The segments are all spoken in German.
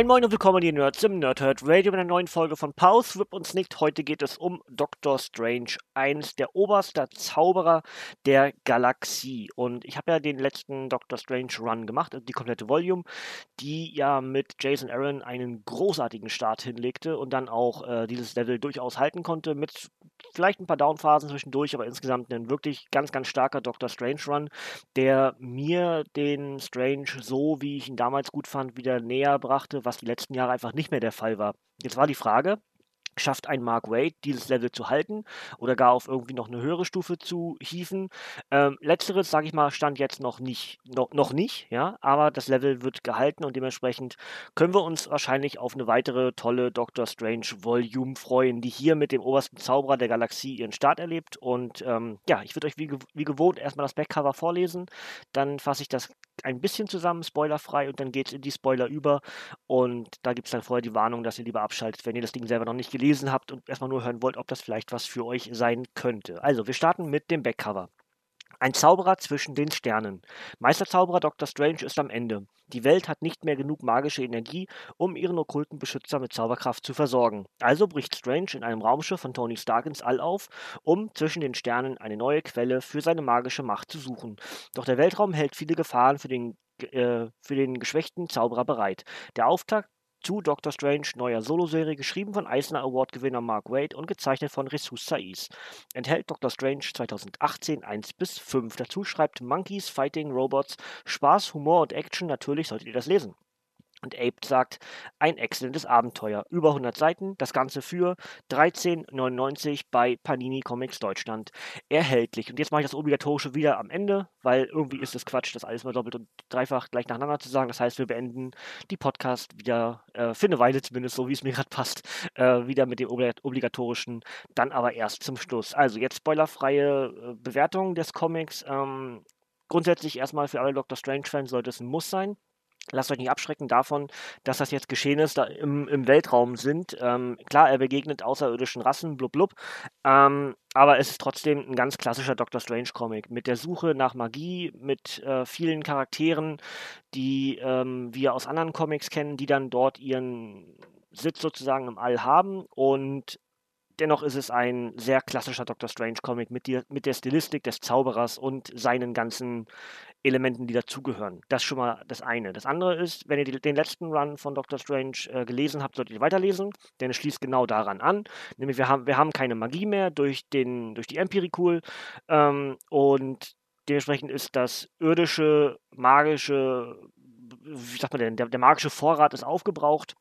Moin Moin und willkommen ihr Nerds im Nerdhurt Radio mit einer neuen Folge von Pause, Rip uns nicht. Heute geht es um Doctor Strange, eines der oberster Zauberer der Galaxie. Und ich habe ja den letzten Doctor Strange Run gemacht, also die komplette Volume, die ja mit Jason Aaron einen großartigen Start hinlegte und dann auch äh, dieses Level durchaus halten konnte, mit vielleicht ein paar Downphasen zwischendurch, aber insgesamt ein wirklich ganz, ganz starker Doctor Strange Run, der mir den Strange so, wie ich ihn damals gut fand, wieder näher brachte was die letzten Jahre einfach nicht mehr der Fall war. Jetzt war die Frage, schafft ein Mark Wade, dieses Level zu halten oder gar auf irgendwie noch eine höhere Stufe zu hieven. Ähm, letzteres, sage ich mal, stand jetzt noch nicht, noch, noch nicht, ja, aber das Level wird gehalten und dementsprechend können wir uns wahrscheinlich auf eine weitere tolle Doctor Strange Volume freuen, die hier mit dem obersten Zauberer der Galaxie ihren Start erlebt. Und ähm, ja, ich würde euch wie, wie gewohnt erstmal das Backcover vorlesen, dann fasse ich das ein bisschen zusammen, spoilerfrei, und dann geht es in die Spoiler über. Und da gibt es dann vorher die Warnung, dass ihr lieber abschaltet, wenn ihr das Ding selber noch nicht gelesen habt und erstmal nur hören wollt, ob das vielleicht was für euch sein könnte. Also, wir starten mit dem Backcover. Ein Zauberer zwischen den Sternen. Meisterzauberer Dr. Strange ist am Ende. Die Welt hat nicht mehr genug magische Energie, um ihren okkulten Beschützer mit Zauberkraft zu versorgen. Also bricht Strange in einem Raumschiff von Tony Stark ins All auf, um zwischen den Sternen eine neue Quelle für seine magische Macht zu suchen. Doch der Weltraum hält viele Gefahren für den äh, für den geschwächten Zauberer bereit. Der Auftakt zu Doctor Strange neuer Soloserie, geschrieben von Eisner Award-Gewinner Mark Waid und gezeichnet von Ressus Saiz. Enthält Doctor Strange 2018 1 bis 5. Dazu schreibt Monkeys Fighting Robots Spaß, Humor und Action. Natürlich solltet ihr das lesen. Und Ape sagt, ein exzellentes Abenteuer. Über 100 Seiten, das Ganze für 13,99 bei Panini Comics Deutschland erhältlich. Und jetzt mache ich das Obligatorische wieder am Ende, weil irgendwie ist es Quatsch, das alles mal doppelt und dreifach gleich nacheinander zu sagen. Das heißt, wir beenden die Podcast wieder, äh, für eine Weile zumindest, so wie es mir gerade passt, äh, wieder mit dem Obligatorischen, dann aber erst zum Schluss. Also jetzt spoilerfreie äh, Bewertung des Comics. Ähm, grundsätzlich erstmal für alle Doctor Strange-Fans sollte es ein Muss sein lasst euch nicht abschrecken davon, dass das jetzt geschehen ist, da im, im Weltraum sind. Ähm, klar, er begegnet außerirdischen Rassen, blub blub. Ähm, aber es ist trotzdem ein ganz klassischer Doctor Strange-Comic. Mit der Suche nach Magie, mit äh, vielen Charakteren, die ähm, wir aus anderen Comics kennen, die dann dort ihren Sitz sozusagen im All haben und Dennoch ist es ein sehr klassischer Doctor Strange-Comic mit, mit der Stilistik des Zauberers und seinen ganzen Elementen, die dazugehören. Das ist schon mal das eine. Das andere ist, wenn ihr die, den letzten Run von Doctor Strange äh, gelesen habt, solltet ihr weiterlesen, denn es schließt genau daran an. Nämlich wir haben, wir haben keine Magie mehr durch, den, durch die Empirikul ähm, und dementsprechend ist das irdische, magische, wie sagt man denn, der, der magische Vorrat ist aufgebraucht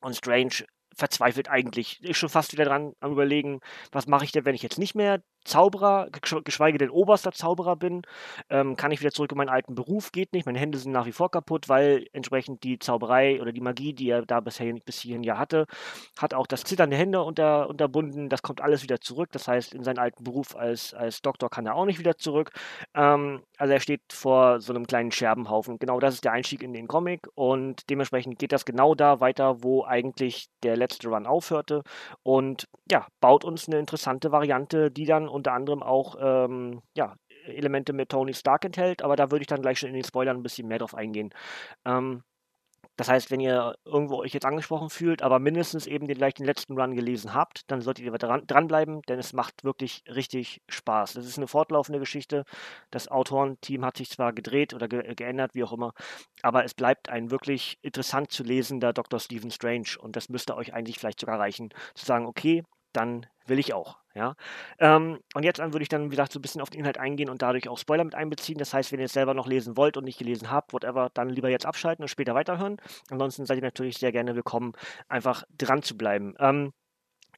und Strange verzweifelt eigentlich. Ist schon fast wieder dran am überlegen, was mache ich denn, wenn ich jetzt nicht mehr Zauberer, geschweige denn oberster Zauberer bin, ähm, kann ich wieder zurück in meinen alten Beruf, geht nicht. Meine Hände sind nach wie vor kaputt, weil entsprechend die Zauberei oder die Magie, die er da bisher bis hierhin ja hatte, hat auch das Zittern der Hände unter, unterbunden. Das kommt alles wieder zurück. Das heißt, in seinen alten Beruf als, als Doktor kann er auch nicht wieder zurück. Ähm, also er steht vor so einem kleinen Scherbenhaufen. Genau das ist der Einstieg in den Comic und dementsprechend geht das genau da weiter, wo eigentlich der letzte Run aufhörte und ja, baut uns eine interessante Variante, die dann unter anderem auch ähm, ja, Elemente mit Tony Stark enthält, aber da würde ich dann gleich schon in den Spoilern ein bisschen mehr drauf eingehen. Ähm, das heißt, wenn ihr irgendwo euch jetzt angesprochen fühlt, aber mindestens eben den, gleich letzten Run gelesen habt, dann solltet ihr dran, dranbleiben, denn es macht wirklich richtig Spaß. Das ist eine fortlaufende Geschichte. Das Autorenteam hat sich zwar gedreht oder ge geändert, wie auch immer, aber es bleibt ein wirklich interessant zu lesender Dr. Stephen Strange und das müsste euch eigentlich vielleicht sogar reichen, zu sagen, okay, dann will ich auch. Ja? Ähm, und jetzt würde ich dann, wie gesagt, so ein bisschen auf den Inhalt eingehen und dadurch auch Spoiler mit einbeziehen. Das heißt, wenn ihr es selber noch lesen wollt und nicht gelesen habt, whatever, dann lieber jetzt abschalten und später weiterhören. Ansonsten seid ihr natürlich sehr gerne willkommen, einfach dran zu bleiben. Ähm,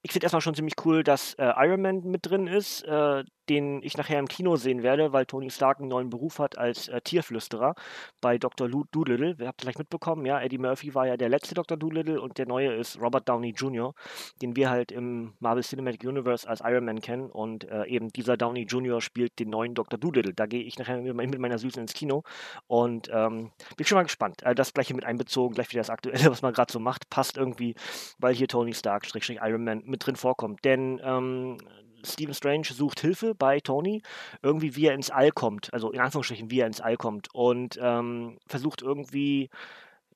ich finde erstmal schon ziemlich cool, dass äh, Iron Man mit drin ist. Äh, den ich nachher im Kino sehen werde, weil Tony Stark einen neuen Beruf hat als äh, Tierflüsterer bei Dr. Doolittle. Ihr habt vielleicht mitbekommen, ja, Eddie Murphy war ja der letzte Dr. Doolittle und der neue ist Robert Downey Jr., den wir halt im Marvel Cinematic Universe als Iron Man kennen und äh, eben dieser Downey Jr. spielt den neuen Dr. Doolittle. Da gehe ich nachher mit meiner Süßen ins Kino und ähm, bin schon mal gespannt. Also das gleiche mit einbezogen, gleich wieder das Aktuelle, was man gerade so macht, passt irgendwie, weil hier Tony Stark, Iron Man mit drin vorkommt. Denn ähm, Stephen Strange sucht Hilfe bei Tony, irgendwie wie er ins All kommt, also in Anführungsstrichen, wie er ins All kommt und ähm, versucht irgendwie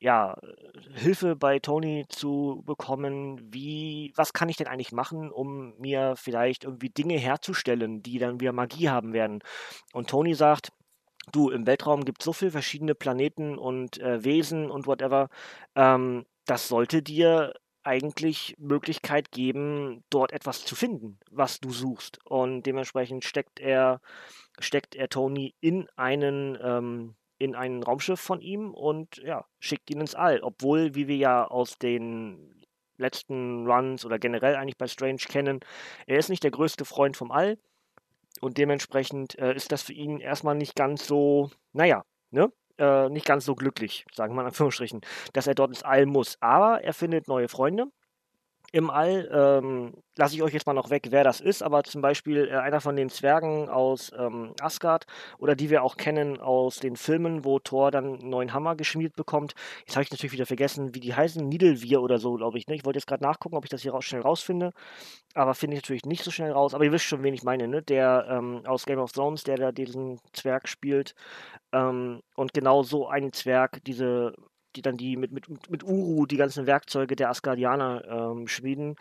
ja, Hilfe bei Tony zu bekommen, wie, was kann ich denn eigentlich machen, um mir vielleicht irgendwie Dinge herzustellen, die dann wieder Magie haben werden. Und Tony sagt, du, im Weltraum gibt es so viele verschiedene Planeten und äh, Wesen und whatever, ähm, das sollte dir eigentlich Möglichkeit geben, dort etwas zu finden, was du suchst. Und dementsprechend steckt er, steckt er Tony in einen, ähm, in ein Raumschiff von ihm und ja, schickt ihn ins All. Obwohl, wie wir ja aus den letzten Runs oder generell eigentlich bei Strange kennen, er ist nicht der größte Freund vom All. Und dementsprechend äh, ist das für ihn erstmal nicht ganz so, naja, ne? Äh, nicht ganz so glücklich, sagen wir in Anführungsstrichen, dass er dort ins All muss. Aber er findet neue Freunde im All. Ähm, lasse ich euch jetzt mal noch weg, wer das ist, aber zum Beispiel äh, einer von den Zwergen aus ähm, Asgard oder die wir auch kennen aus den Filmen, wo Thor dann einen neuen Hammer geschmiedet bekommt. Jetzt habe ich natürlich wieder vergessen, wie die heißen. Nidelvier oder so, glaube ich. Ne? Ich wollte jetzt gerade nachgucken, ob ich das hier raus, schnell rausfinde, aber finde ich natürlich nicht so schnell raus. Aber ihr wisst schon, wen ich meine, ne? Der ähm, aus Game of Thrones, der da diesen Zwerg spielt. Ähm, und genau so ein Zwerg, diese die dann die mit, mit, mit Uru die ganzen Werkzeuge der Asgardianer ähm, schmieden.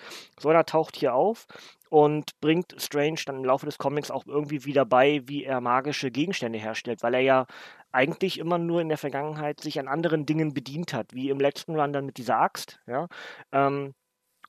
Einer taucht hier auf und bringt Strange dann im Laufe des Comics auch irgendwie wieder bei, wie er magische Gegenstände herstellt, weil er ja eigentlich immer nur in der Vergangenheit sich an anderen Dingen bedient hat, wie im letzten Run dann mit dieser Axt, ja. Ähm,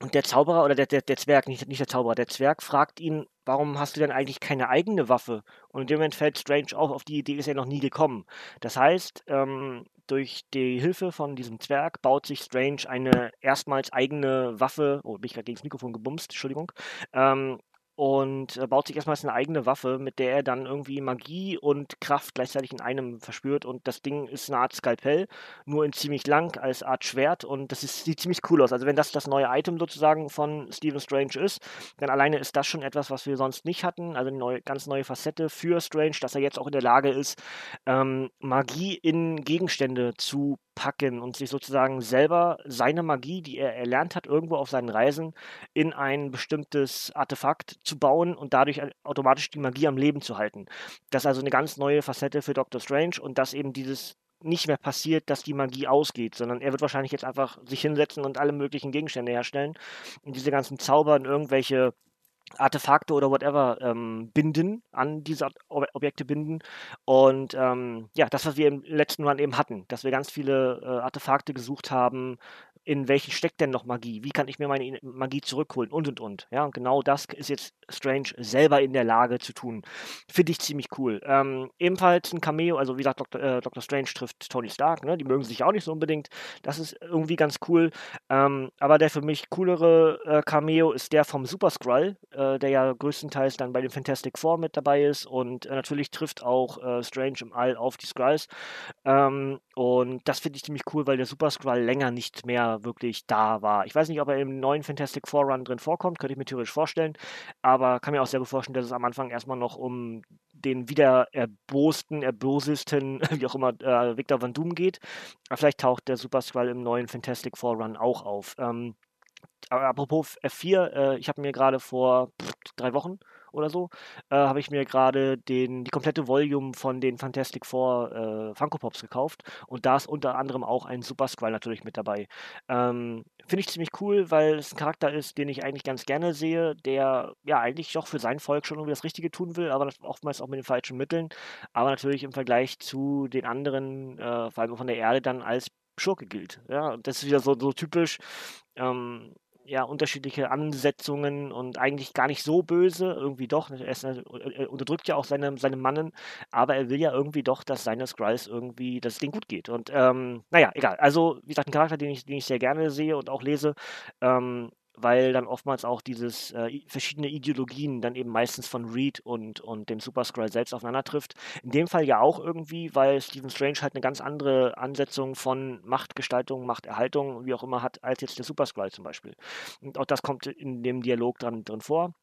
und der Zauberer oder der, der, der Zwerg, nicht, nicht der Zauberer, der Zwerg fragt ihn, warum hast du denn eigentlich keine eigene Waffe? Und in dem Moment fällt Strange auf, auf die Idee ist er noch nie gekommen. Das heißt, ähm, durch die Hilfe von diesem Zwerg baut sich Strange eine erstmals eigene Waffe, oh, bin ich gerade gegen das Mikrofon gebumst, Entschuldigung, ähm, und äh, baut sich erstmal eine eigene Waffe, mit der er dann irgendwie Magie und Kraft gleichzeitig in einem verspürt. Und das Ding ist eine Art Skalpell, nur in ziemlich lang als Art Schwert. Und das ist, sieht ziemlich cool aus. Also wenn das das neue Item sozusagen von Stephen Strange ist, dann alleine ist das schon etwas, was wir sonst nicht hatten. Also eine neue, ganz neue Facette für Strange, dass er jetzt auch in der Lage ist, ähm, Magie in Gegenstände zu packen und sich sozusagen selber seine Magie, die er erlernt hat, irgendwo auf seinen Reisen in ein bestimmtes Artefakt zu bauen und dadurch automatisch die Magie am Leben zu halten. Das ist also eine ganz neue Facette für Doctor Strange und dass eben dieses nicht mehr passiert, dass die Magie ausgeht, sondern er wird wahrscheinlich jetzt einfach sich hinsetzen und alle möglichen Gegenstände herstellen und diese ganzen Zauber in irgendwelche Artefakte oder whatever ähm, binden, an diese Objekte binden. Und ähm, ja, das, was wir im letzten Run eben hatten, dass wir ganz viele äh, Artefakte gesucht haben, in welchen steckt denn noch Magie? Wie kann ich mir meine Magie zurückholen? Und und und. Ja, und genau das ist jetzt Strange selber in der Lage zu tun. Finde ich ziemlich cool. Ähm, ebenfalls ein Cameo, also wie gesagt, Dr. Äh, Dr. Strange trifft Tony Stark, ne? Die mögen sich auch nicht so unbedingt. Das ist irgendwie ganz cool. Ähm, aber der für mich coolere äh, Cameo ist der vom Super Skrull, äh, der ja größtenteils dann bei den Fantastic Four mit dabei ist. Und äh, natürlich trifft auch äh, Strange im All auf die Skrulls. Ähm, und das finde ich ziemlich cool, weil der Super Skrull länger nicht mehr wirklich da war. Ich weiß nicht, ob er im neuen Fantastic Four Run drin vorkommt, könnte ich mir theoretisch vorstellen, aber kann mir auch sehr gut vorstellen, dass es am Anfang erstmal noch um den wieder erbosten, erbosesten, wie auch immer, äh, Victor Van Doom geht. Aber vielleicht taucht der Super Skrull im neuen Fantastic Four Run auch auf. Ähm, apropos F4, äh, ich habe mir gerade vor pff, drei Wochen oder so, äh, habe ich mir gerade die komplette Volume von den Fantastic Four äh, Funko Pops gekauft und da ist unter anderem auch ein Super Skrull natürlich mit dabei. Ähm, Finde ich ziemlich cool, weil es ein Charakter ist, den ich eigentlich ganz gerne sehe, der ja eigentlich doch für sein Volk schon irgendwie das Richtige tun will, aber oftmals auch mit den falschen Mitteln, aber natürlich im Vergleich zu den anderen, äh, vor allem von der Erde, dann als Schurke gilt. Ja, das ist wieder so, so typisch. Ähm, ja, unterschiedliche Ansetzungen und eigentlich gar nicht so böse, irgendwie doch. Er, ist, er unterdrückt ja auch seine, seine Mannen, aber er will ja irgendwie doch, dass seine Skrulls irgendwie, dass es denen gut geht. Und ähm, naja, egal. Also, wie gesagt, ein Charakter, den ich, den ich sehr gerne sehe und auch lese. Ähm, weil dann oftmals auch dieses äh, verschiedene Ideologien dann eben meistens von Reed und, und dem Super Skrull selbst aufeinander trifft. In dem Fall ja auch irgendwie, weil Stephen Strange halt eine ganz andere Ansetzung von Machtgestaltung, Machterhaltung, wie auch immer hat, als jetzt der Super Skrull zum Beispiel. Und auch das kommt in dem Dialog dran drin vor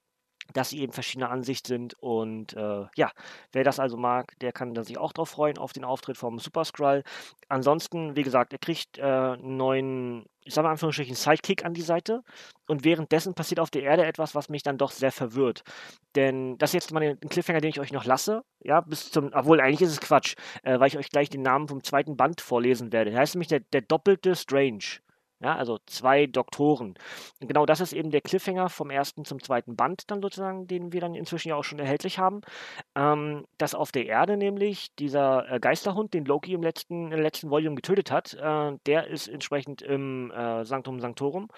dass sie eben verschiedener Ansicht sind. Und äh, ja, wer das also mag, der kann sich auch drauf freuen, auf den Auftritt vom Super Skrull. Ansonsten, wie gesagt, er kriegt äh, einen neuen, ich sage mal Anführungsstrichen, Sidekick an die Seite. Und währenddessen passiert auf der Erde etwas, was mich dann doch sehr verwirrt. Denn das ist jetzt mal ein Cliffhanger, den ich euch noch lasse. Ja, bis zum, obwohl eigentlich ist es Quatsch, äh, weil ich euch gleich den Namen vom zweiten Band vorlesen werde. Der heißt nämlich der, der doppelte Strange. Ja, also zwei Doktoren. Und genau das ist eben der Cliffhanger vom ersten zum zweiten Band dann sozusagen, den wir dann inzwischen ja auch schon erhältlich haben. Ähm, dass auf der Erde nämlich dieser äh, Geisterhund, den Loki im letzten, im letzten Volume getötet hat, äh, der ist entsprechend im äh, Sanctum Sanctorum.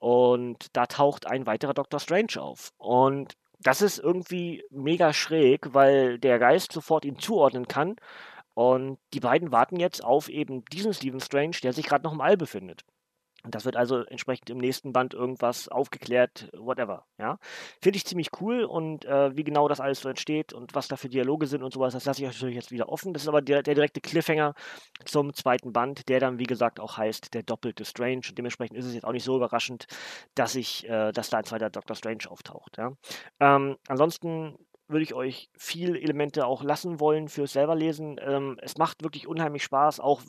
Und da taucht ein weiterer Dr. Strange auf. Und das ist irgendwie mega schräg, weil der Geist sofort ihn zuordnen kann. Und die beiden warten jetzt auf eben diesen Stephen Strange, der sich gerade noch im All befindet. Das wird also entsprechend im nächsten Band irgendwas aufgeklärt, whatever. Ja, finde ich ziemlich cool und äh, wie genau das alles so entsteht und was da für Dialoge sind und sowas, das lasse ich euch natürlich jetzt wieder offen. Das ist aber der, der, direkte Cliffhanger zum zweiten Band, der dann wie gesagt auch heißt der doppelte Strange. Und dementsprechend ist es jetzt auch nicht so überraschend, dass ich, äh, dass da ein zweiter Doctor Strange auftaucht. Ja? Ähm, ansonsten würde ich euch viel Elemente auch lassen wollen fürs selber lesen. Ähm, es macht wirklich unheimlich Spaß, auch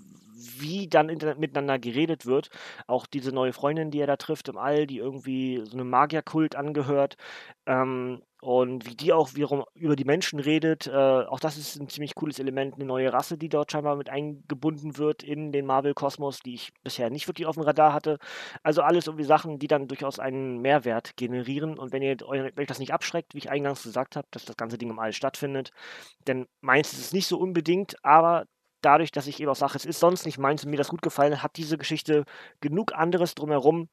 wie dann miteinander geredet wird. Auch diese neue Freundin, die er da trifft im All, die irgendwie so einem Magierkult angehört. Ähm, und wie die auch wiederum über die Menschen redet, äh, auch das ist ein ziemlich cooles Element, eine neue Rasse, die dort scheinbar mit eingebunden wird in den Marvel-Kosmos, die ich bisher nicht wirklich auf dem Radar hatte. Also alles irgendwie Sachen, die dann durchaus einen Mehrwert generieren. Und wenn ihr euch das nicht abschreckt, wie ich eingangs gesagt habe, dass das ganze Ding im All stattfindet, denn meins ist es nicht so unbedingt, aber dadurch, dass ich eben auch sage, es ist sonst nicht meins und mir das gut gefallen hat, diese Geschichte genug anderes drumherum,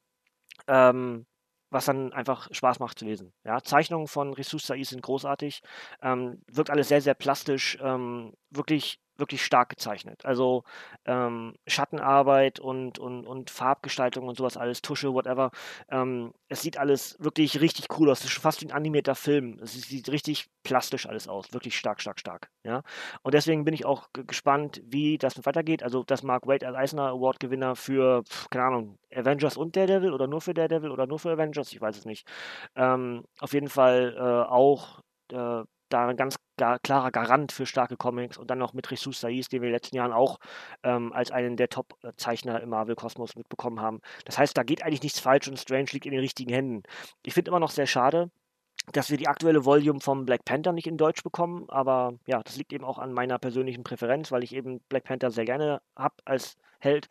ähm, was dann einfach Spaß macht zu lesen. Ja, Zeichnungen von Ressus Saiz sind großartig, ähm, wirkt alles sehr, sehr plastisch, ähm, wirklich wirklich stark gezeichnet. Also ähm, Schattenarbeit und, und, und Farbgestaltung und sowas alles, Tusche, whatever. Ähm, es sieht alles wirklich richtig cool aus. Es ist fast wie ein animierter Film. Es sieht richtig plastisch alles aus. Wirklich stark, stark, stark. Ja? Und deswegen bin ich auch gespannt, wie das weitergeht. Also, dass Mark Wade als Eisner Award-Gewinner für, keine Ahnung, Avengers und Daredevil oder nur für Daredevil oder nur für Avengers, ich weiß es nicht. Ähm, auf jeden Fall äh, auch äh, da ein ganz gar, klarer Garant für starke Comics und dann noch mit Jesus Saiz, den wir in den letzten Jahren auch ähm, als einen der Top-Zeichner im Marvel-Kosmos mitbekommen haben. Das heißt, da geht eigentlich nichts falsch und Strange liegt in den richtigen Händen. Ich finde immer noch sehr schade, dass wir die aktuelle Volume vom Black Panther nicht in Deutsch bekommen, aber ja, das liegt eben auch an meiner persönlichen Präferenz, weil ich eben Black Panther sehr gerne habe als Held.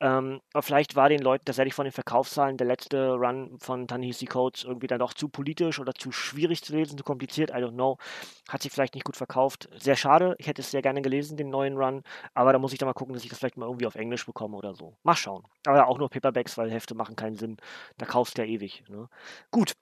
Ähm, aber vielleicht war den Leuten tatsächlich von den Verkaufszahlen der letzte Run von Tanehisi Codes irgendwie dann doch zu politisch oder zu schwierig zu lesen, zu kompliziert, I don't know. Hat sich vielleicht nicht gut verkauft. Sehr schade, ich hätte es sehr gerne gelesen, den neuen Run, aber da muss ich dann mal gucken, dass ich das vielleicht mal irgendwie auf Englisch bekomme oder so. Mal schauen. Aber auch nur Paperbacks, weil Hefte machen keinen Sinn. Da kaufst du ja ewig. Ne? Gut,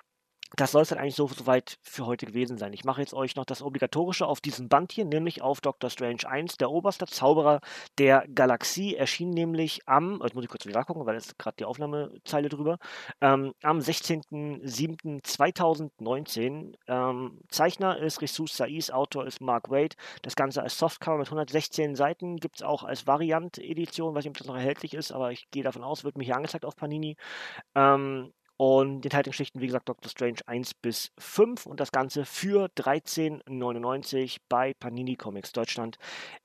das soll es dann eigentlich so soweit für heute gewesen sein. Ich mache jetzt euch noch das Obligatorische auf diesem Band hier, nämlich auf Doctor Strange 1, der oberste Zauberer der Galaxie, erschien nämlich am, jetzt muss ich kurz wieder gucken, weil es gerade die Aufnahmezeile drüber, ähm, am 16.07.2019. Ähm, Zeichner ist Ressus Saiz, Autor ist Mark Wade. Das Ganze als Softcover mit 116 Seiten, gibt es auch als Variant-Edition, weiß nicht, ob das noch erhältlich ist, aber ich gehe davon aus, wird mir hier angezeigt auf Panini. Ähm, und die Enthaltungsgeschichten, wie gesagt, Doctor Strange 1 bis 5 und das Ganze für 13,99 bei Panini Comics Deutschland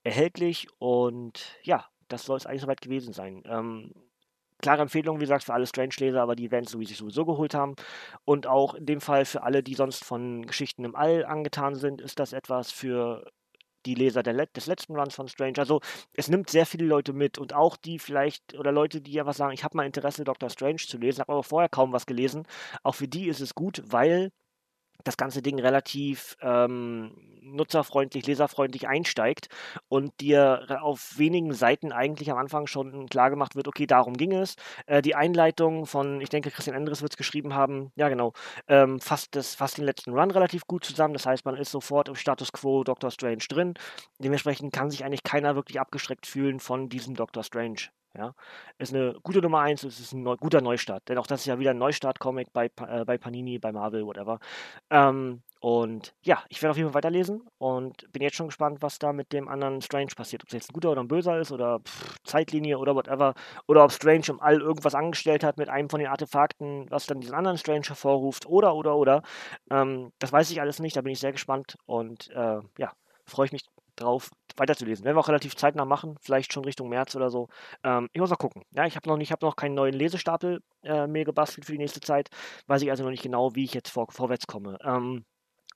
erhältlich. Und ja, das soll es eigentlich soweit gewesen sein. Ähm, klare Empfehlung, wie gesagt, für alle Strange-Leser, aber die werden es sich sowieso geholt haben. Und auch in dem Fall für alle, die sonst von Geschichten im All angetan sind, ist das etwas für die Leser der, des letzten Runs von Strange. Also es nimmt sehr viele Leute mit und auch die vielleicht oder Leute, die einfach sagen, ich habe mal Interesse, Dr. Strange zu lesen, habe aber vorher kaum was gelesen. Auch für die ist es gut, weil das ganze Ding relativ ähm, nutzerfreundlich, leserfreundlich einsteigt und dir auf wenigen Seiten eigentlich am Anfang schon klar gemacht wird, okay, darum ging es. Äh, die Einleitung von, ich denke, Christian Endres wird es geschrieben haben, ja genau, ähm, fasst, das, fasst den letzten Run relativ gut zusammen. Das heißt, man ist sofort im Status Quo Doctor Strange drin. Dementsprechend kann sich eigentlich keiner wirklich abgeschreckt fühlen von diesem Doctor Strange Ja, ist eine gute Nummer 1, es ist ein neu, guter Neustart. Denn auch das ist ja wieder ein Neustart-Comic bei, äh, bei Panini, bei Marvel, whatever. Ähm, und ja, ich werde auf jeden Fall weiterlesen und bin jetzt schon gespannt, was da mit dem anderen Strange passiert. Ob es jetzt ein guter oder ein böser ist oder pff, Zeitlinie oder whatever. Oder ob Strange im All irgendwas angestellt hat mit einem von den Artefakten, was dann diesen anderen Strange hervorruft. Oder, oder, oder. Ähm, das weiß ich alles nicht, da bin ich sehr gespannt und äh, ja, freue ich mich drauf, weiterzulesen. Werden wir auch relativ zeitnah machen, vielleicht schon Richtung März oder so. Ähm, ich muss mal gucken. Ja, ich habe noch, hab noch keinen neuen Lesestapel äh, mir gebastelt für die nächste Zeit. Weiß ich also noch nicht genau, wie ich jetzt vor, vorwärts komme. Ähm,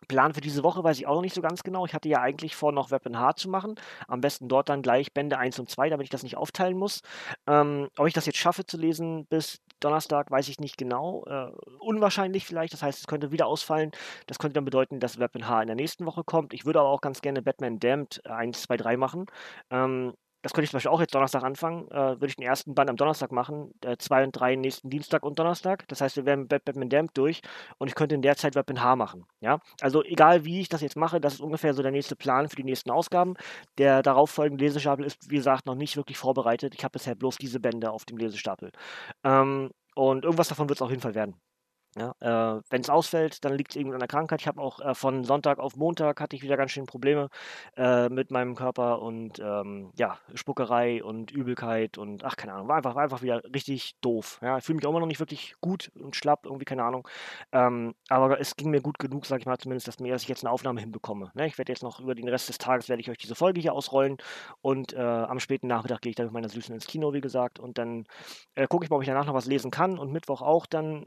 Plan für diese Woche weiß ich auch noch nicht so ganz genau. Ich hatte ja eigentlich vor, noch Weapon H zu machen. Am besten dort dann gleich Bände 1 und 2, damit ich das nicht aufteilen muss. Ähm, ob ich das jetzt schaffe zu lesen bis Donnerstag, weiß ich nicht genau. Äh, unwahrscheinlich vielleicht. Das heißt, es könnte wieder ausfallen. Das könnte dann bedeuten, dass Weapon H in der nächsten Woche kommt. Ich würde aber auch ganz gerne Batman Damned 1, 2, 3 machen. Ähm, das könnte ich zum Beispiel auch jetzt Donnerstag anfangen, äh, würde ich den ersten Band am Donnerstag machen, äh, zwei und drei nächsten Dienstag und Donnerstag. Das heißt, wir werden Batman Damned durch und ich könnte in der Zeit Weapon H machen. Ja? Also egal wie ich das jetzt mache, das ist ungefähr so der nächste Plan für die nächsten Ausgaben. Der darauffolgende Lesestapel ist, wie gesagt, noch nicht wirklich vorbereitet. Ich habe bisher bloß diese Bände auf dem Lesestapel. Ähm, und irgendwas davon wird es auf jeden Fall werden. Ja, äh, wenn es ausfällt, dann liegt es irgendwie an der Krankheit. Ich habe auch äh, von Sonntag auf Montag hatte ich wieder ganz schön Probleme äh, mit meinem Körper und ähm, ja, Spuckerei und Übelkeit und ach, keine Ahnung, war einfach, war einfach wieder richtig doof. Ja, ich fühle mich auch immer noch nicht wirklich gut und schlapp, irgendwie, keine Ahnung. Ähm, aber es ging mir gut genug, sag ich mal zumindest, dass, mir, dass ich jetzt eine Aufnahme hinbekomme. Ne? Ich werde jetzt noch über den Rest des Tages werde ich euch diese Folge hier ausrollen und äh, am späten Nachmittag gehe ich dann mit meiner Süßen ins Kino, wie gesagt, und dann äh, gucke ich mal, ob ich danach noch was lesen kann und Mittwoch auch dann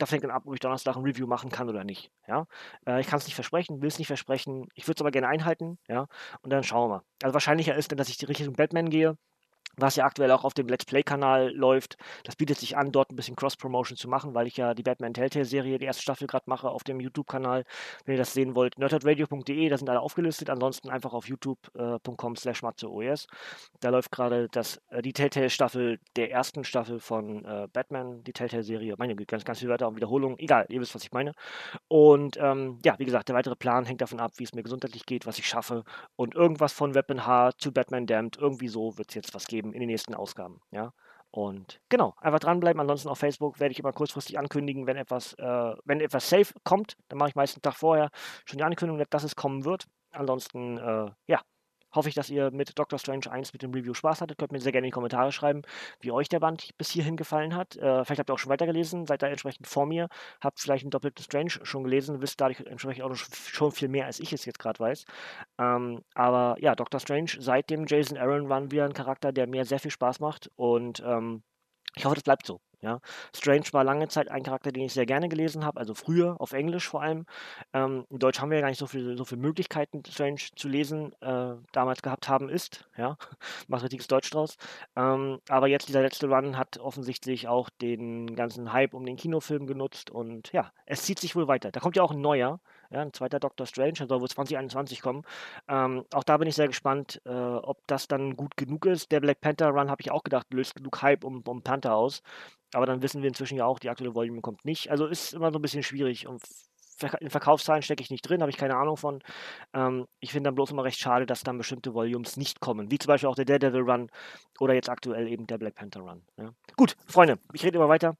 äh, da fängt dann ab, ob ich Donnerstag ein Review machen kann oder nicht. Ja? Äh, ich kann es nicht versprechen, will es nicht versprechen. Ich würde es aber gerne einhalten. Ja? Und dann schauen wir mal. Also wahrscheinlicher ist dann, dass ich die Richtung Batman gehe was ja aktuell auch auf dem Let's Play-Kanal läuft. Das bietet sich an, dort ein bisschen Cross-Promotion zu machen, weil ich ja die Batman Telltale-Serie, die erste Staffel gerade mache, auf dem YouTube-Kanal. Wenn ihr das sehen wollt, nerdhardradio.de, da sind alle aufgelistet. Ansonsten einfach auf youtube.com slash matzeOS. Da läuft gerade äh, die Telltale-Staffel der ersten Staffel von äh, Batman, die Telltale-Serie. Meine Güte, ganz, ganz viele Wörter und Wiederholungen. Egal, ihr wisst, was ich meine. Und ähm, ja, wie gesagt, der weitere Plan hängt davon ab, wie es mir gesundheitlich geht, was ich schaffe. Und irgendwas von Weapon H zu Batman Damned, irgendwie so wird es jetzt was geben in den nächsten Ausgaben. Ja. Und genau, einfach dranbleiben. Ansonsten auf Facebook werde ich immer kurzfristig ankündigen, wenn etwas, äh, wenn etwas safe kommt. Dann mache ich meistens einen Tag vorher schon die Ankündigung, dass es kommen wird. Ansonsten, äh, ja, hoffe ich, dass ihr mit Doctor Strange 1 mit dem Review Spaß hattet. Könnt mir sehr gerne in die Kommentare schreiben, wie euch der Band bis hierhin gefallen hat. Äh, vielleicht habt ihr auch schon weitergelesen, seid da entsprechend vor mir, habt vielleicht einen doppelten Strange schon gelesen, wisst dadurch entsprechend auch schon viel mehr, als ich es jetzt gerade weiß. Ähm, aber ja, Doctor Strange seit dem Jason Aaron Run wieder ein Charakter, der mir sehr viel Spaß macht und ähm, ich hoffe, das bleibt so. Ja. Strange war lange Zeit ein Charakter, den ich sehr gerne gelesen habe, also früher auf Englisch vor allem. Ähm, in Deutsch haben wir ja gar nicht so viele so viel Möglichkeiten, Strange zu lesen, äh, damals gehabt haben, ist. Ja, macht richtiges Deutsch draus. Ähm, aber jetzt dieser letzte Run hat offensichtlich auch den ganzen Hype um den Kinofilm genutzt und ja, es zieht sich wohl weiter. Da kommt ja auch ein neuer, ja, ein zweiter Doctor Strange, der soll wohl 2021 kommen. Ähm, auch da bin ich sehr gespannt, äh, ob das dann gut genug ist. Der Black Panther Run habe ich auch gedacht, löst genug Hype um, um Panther aus. Aber dann wissen wir inzwischen ja auch, die aktuelle Volume kommt nicht. Also ist immer so ein bisschen schwierig. Und in Verkaufszahlen stecke ich nicht drin, habe ich keine Ahnung von. Ähm, ich finde dann bloß immer recht schade, dass dann bestimmte Volumes nicht kommen. Wie zum Beispiel auch der Daredevil Run oder jetzt aktuell eben der Black Panther Run. Ja. Gut, Freunde, ich rede immer weiter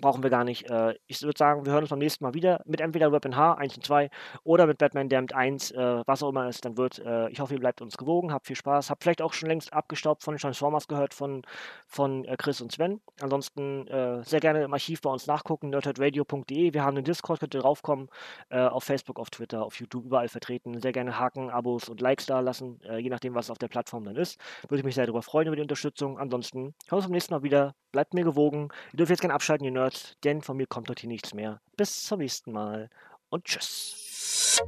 brauchen wir gar nicht. Äh, ich würde sagen, wir hören uns beim nächsten Mal wieder mit entweder Weapon H 1 und 2 oder mit Batman Damned 1, äh, was auch immer es dann wird. Äh, ich hoffe, ihr bleibt uns gewogen, habt viel Spaß, habt vielleicht auch schon längst abgestaubt von Transformers gehört von, von äh, Chris und Sven. Ansonsten äh, sehr gerne im Archiv bei uns nachgucken, nerdheadradio.de. Wir haben einen Discord, könnt ihr draufkommen, äh, auf Facebook, auf Twitter, auf YouTube, überall vertreten. Sehr gerne Haken, Abos und Likes da lassen, je nachdem, was auf der Plattform dann ist. Würde ich mich sehr darüber freuen, über die Unterstützung. Ansonsten hören wir uns beim nächsten Mal wieder. Bleibt mir gewogen. Ihr dürft jetzt gerne abschalten, ihr Nerds, denn von mir kommt hier nichts mehr. Bis zum nächsten Mal und tschüss.